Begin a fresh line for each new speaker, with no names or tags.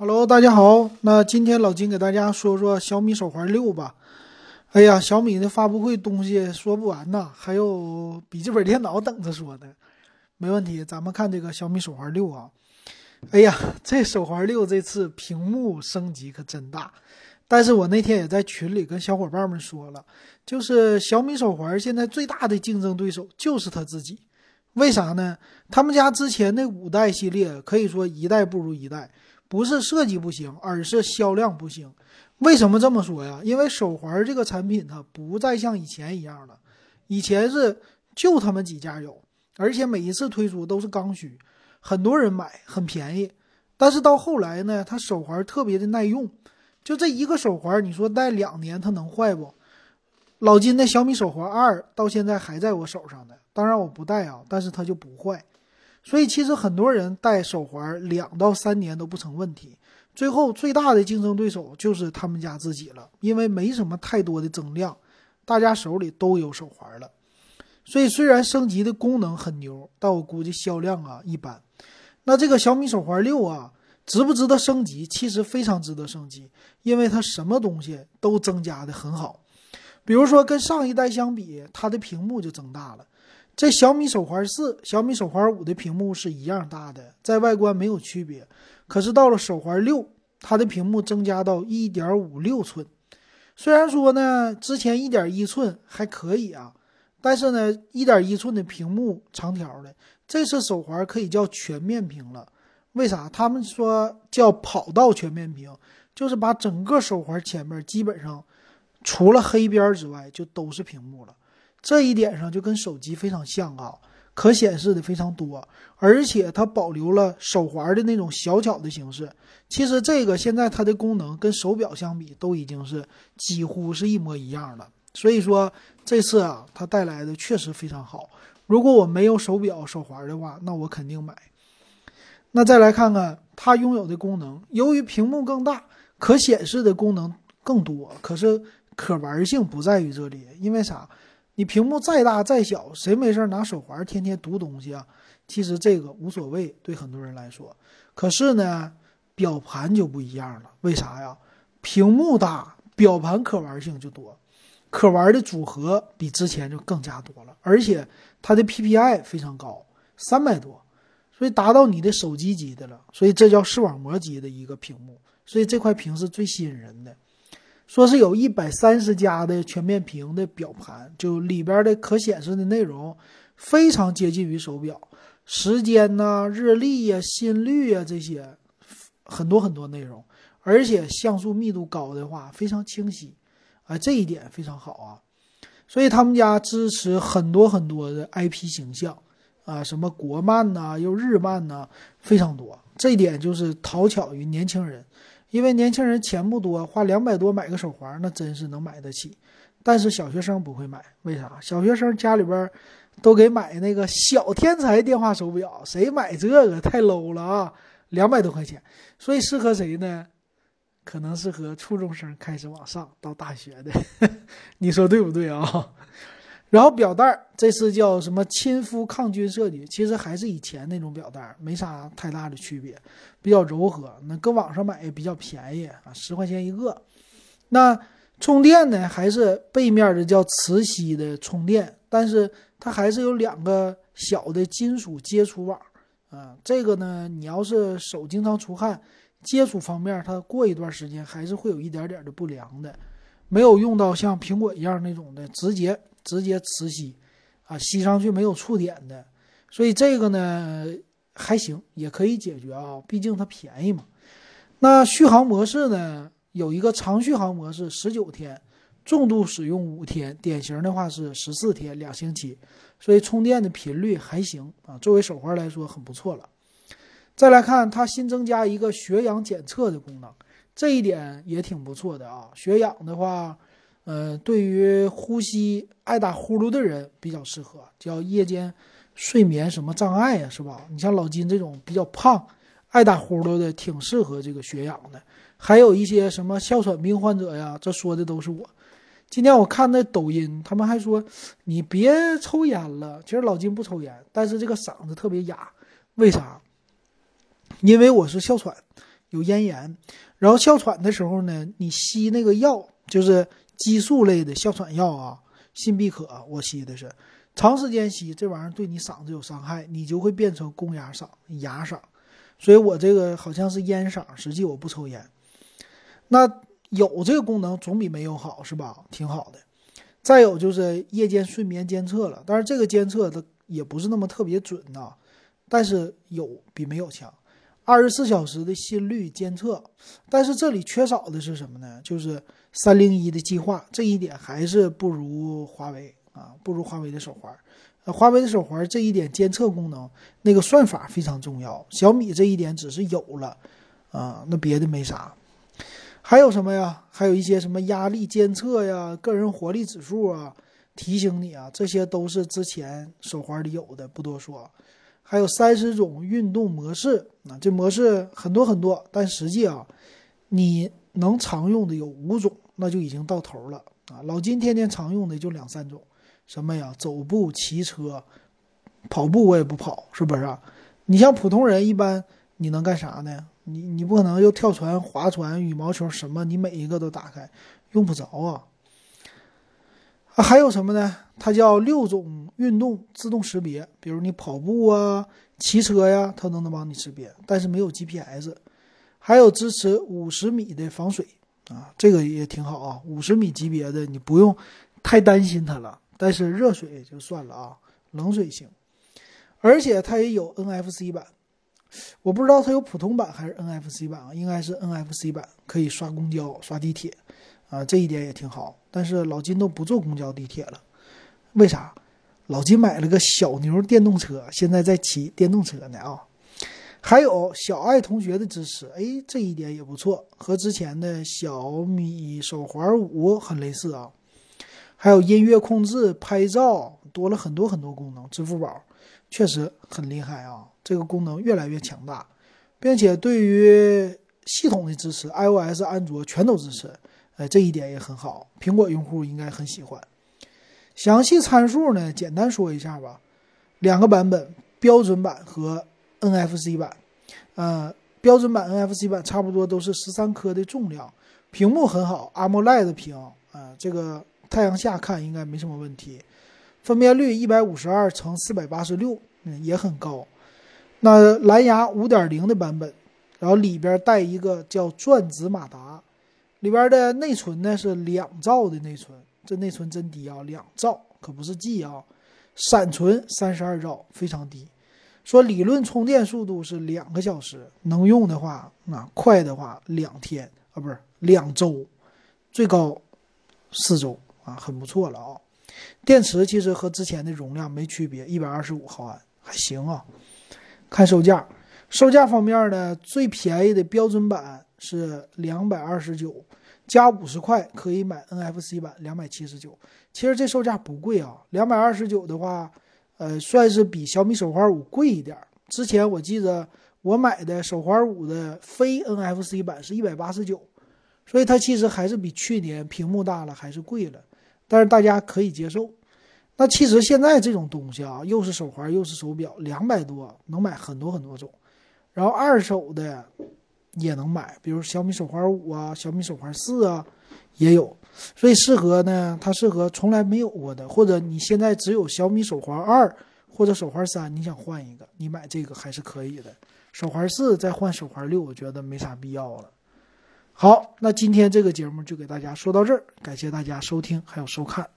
Hello，大家好。那今天老金给大家说说小米手环六吧。哎呀，小米的发布会东西说不完呐，还有笔记本电脑等着说呢。没问题，咱们看这个小米手环六啊。哎呀，这手环六这次屏幕升级可真大。但是我那天也在群里跟小伙伴们说了，就是小米手环现在最大的竞争对手就是它自己。为啥呢？他们家之前那五代系列可以说一代不如一代。不是设计不行，而是销量不行。为什么这么说呀？因为手环这个产品它不再像以前一样了。以前是就他们几家有，而且每一次推出都是刚需，很多人买，很便宜。但是到后来呢，它手环特别的耐用，就这一个手环，你说戴两年它能坏不？老金的小米手环二到现在还在我手上呢，当然我不戴啊，但是它就不坏。所以其实很多人戴手环两到三年都不成问题，最后最大的竞争对手就是他们家自己了，因为没什么太多的增量，大家手里都有手环了。所以虽然升级的功能很牛，但我估计销量啊一般。那这个小米手环六啊，值不值得升级？其实非常值得升级，因为它什么东西都增加的很好，比如说跟上一代相比，它的屏幕就增大了。这小米手环四、小米手环五的屏幕是一样大的，在外观没有区别。可是到了手环六，它的屏幕增加到一点五六寸。虽然说呢，之前一点一寸还可以啊，但是呢，一点一寸的屏幕长条的，这次手环可以叫全面屏了。为啥？他们说叫跑道全面屏，就是把整个手环前面基本上除了黑边之外，就都是屏幕了。这一点上就跟手机非常像啊，可显示的非常多，而且它保留了手环的那种小巧的形式。其实这个现在它的功能跟手表相比都已经是几乎是一模一样了。所以说这次啊，它带来的确实非常好。如果我没有手表手环的话，那我肯定买。那再来看看它拥有的功能，由于屏幕更大，可显示的功能更多，可是可玩性不在于这里，因为啥？你屏幕再大再小，谁没事拿手环天天读东西啊？其实这个无所谓，对很多人来说。可是呢，表盘就不一样了。为啥呀？屏幕大，表盘可玩性就多，可玩的组合比之前就更加多了。而且它的 PPI 非常高，三百多，所以达到你的手机级的了。所以这叫视网膜级的一个屏幕。所以这块屏是最吸引人的。说是有一百三十加的全面屏的表盘，就里边的可显示的内容非常接近于手表，时间呐、日历呀、心率呀这些很多很多内容，而且像素密度高的话非常清晰，啊，这一点非常好啊。所以他们家支持很多很多的 IP 形象啊，什么国漫呐，又日漫呐，非常多，这一点就是讨巧于年轻人。因为年轻人钱不多，花两百多买个手环，那真是能买得起。但是小学生不会买，为啥？小学生家里边都给买那个小天才电话手表，谁买这个太 low 了啊！两百多块钱，所以适合谁呢？可能适合初中生开始往上到大学的，你说对不对啊？然后表带这次叫什么亲肤抗菌设计，其实还是以前那种表带，没啥太大的区别，比较柔和。那搁网上买也比较便宜啊，十块钱一个。那充电呢，还是背面的叫磁吸的充电，但是它还是有两个小的金属接触网啊。这个呢，你要是手经常出汗，接触方面它过一段时间还是会有一点点的不良的，没有用到像苹果一样那种的直接。直接磁吸，啊，吸上去没有触点的，所以这个呢还行，也可以解决啊，毕竟它便宜嘛。那续航模式呢，有一个长续航模式，十九天，重度使用五天，典型的话是十四天，两星期，所以充电的频率还行啊，作为手环来说很不错了。再来看它新增加一个血氧检测的功能，这一点也挺不错的啊，血氧的话。呃，对于呼吸爱打呼噜的人比较适合，叫夜间睡眠什么障碍呀，是吧？你像老金这种比较胖、爱打呼噜的，挺适合这个血氧的。还有一些什么哮喘病患者呀，这说的都是我。今天我看那抖音，他们还说你别抽烟了。其实老金不抽烟，但是这个嗓子特别哑，为啥？因为我是哮喘，有咽炎，然后哮喘的时候呢，你吸那个药就是激素类的哮喘药啊，信必可，我吸的是，长时间吸这玩意儿对你嗓子有伤害，你就会变成公鸭嗓、哑嗓，所以我这个好像是烟嗓，实际我不抽烟。那有这个功能总比没有好，是吧？挺好的。再有就是夜间睡眠监测了，但是这个监测它也不是那么特别准呐，但是有比没有强。二十四小时的心率监测，但是这里缺少的是什么呢？就是三零一的计划，这一点还是不如华为啊，不如华为的手环。呃，华为的手环这一点监测功能，那个算法非常重要。小米这一点只是有了，啊，那别的没啥。还有什么呀？还有一些什么压力监测呀、个人活力指数啊，提醒你啊，这些都是之前手环里有的，不多说。还有三十种运动模式，啊，这模式很多很多，但实际啊，你能常用的有五种，那就已经到头了啊。老金天天常用的就两三种，什么呀？走步、骑车、跑步，我也不跑，是不是啊？你像普通人一般，你能干啥呢？你你不可能又跳船、划船、羽毛球什么，你每一个都打开，用不着啊。还有什么呢？它叫六种运动自动识别，比如你跑步啊、骑车呀，它都能帮你识别，但是没有 GPS。还有支持五十米的防水啊，这个也挺好啊。五十米级别的你不用太担心它了，但是热水就算了啊，冷水行。而且它也有 NFC 版，我不知道它有普通版还是 NFC 版啊，应该是 NFC 版，可以刷公交、刷地铁啊，这一点也挺好。但是老金都不坐公交、地铁了。为啥？老金买了个小牛电动车，现在在骑电动车呢啊！还有小爱同学的支持，哎，这一点也不错，和之前的小米手环五很类似啊。还有音乐控制、拍照，多了很多很多功能。支付宝确实很厉害啊，这个功能越来越强大，并且对于系统的支持，iOS、安卓全都支持，哎，这一点也很好，苹果用户应该很喜欢。详细参数呢？简单说一下吧。两个版本，标准版和 NFC 版。呃，标准版 NFC 版差不多都是十三克的重量，屏幕很好，AMOLED 屏啊，这个太阳下看应该没什么问题。分辨率一百五十二乘四百八十六，嗯，也很高。那蓝牙五点零的版本，然后里边带一个叫转子马达，里边的内存呢是两兆的内存。这内存真低啊，两兆可不是 G 啊，闪存三十二兆，非常低。说理论充电速度是两个小时，能用的话，那快的话两天啊，不是两周，最高四周啊，很不错了啊。电池其实和之前的容量没区别，一百二十五毫安还行啊。看售价，售价方面呢，最便宜的标准版是两百二十九。加五十块可以买 NFC 版，两百七十九。其实这售价不贵啊，两百二十九的话，呃，算是比小米手环五贵一点。之前我记得我买的手环五的非 NFC 版是一百八十九，所以它其实还是比去年屏幕大了，还是贵了。但是大家可以接受。那其实现在这种东西啊，又是手环又是手表，两百多能买很多很多种，然后二手的。也能买，比如小米手环五啊，小米手环四啊，也有，所以适合呢，它适合从来没有过的，或者你现在只有小米手环二或者手环三，你想换一个，你买这个还是可以的。手环四再换手环六，我觉得没啥必要了。好，那今天这个节目就给大家说到这儿，感谢大家收听还有收看。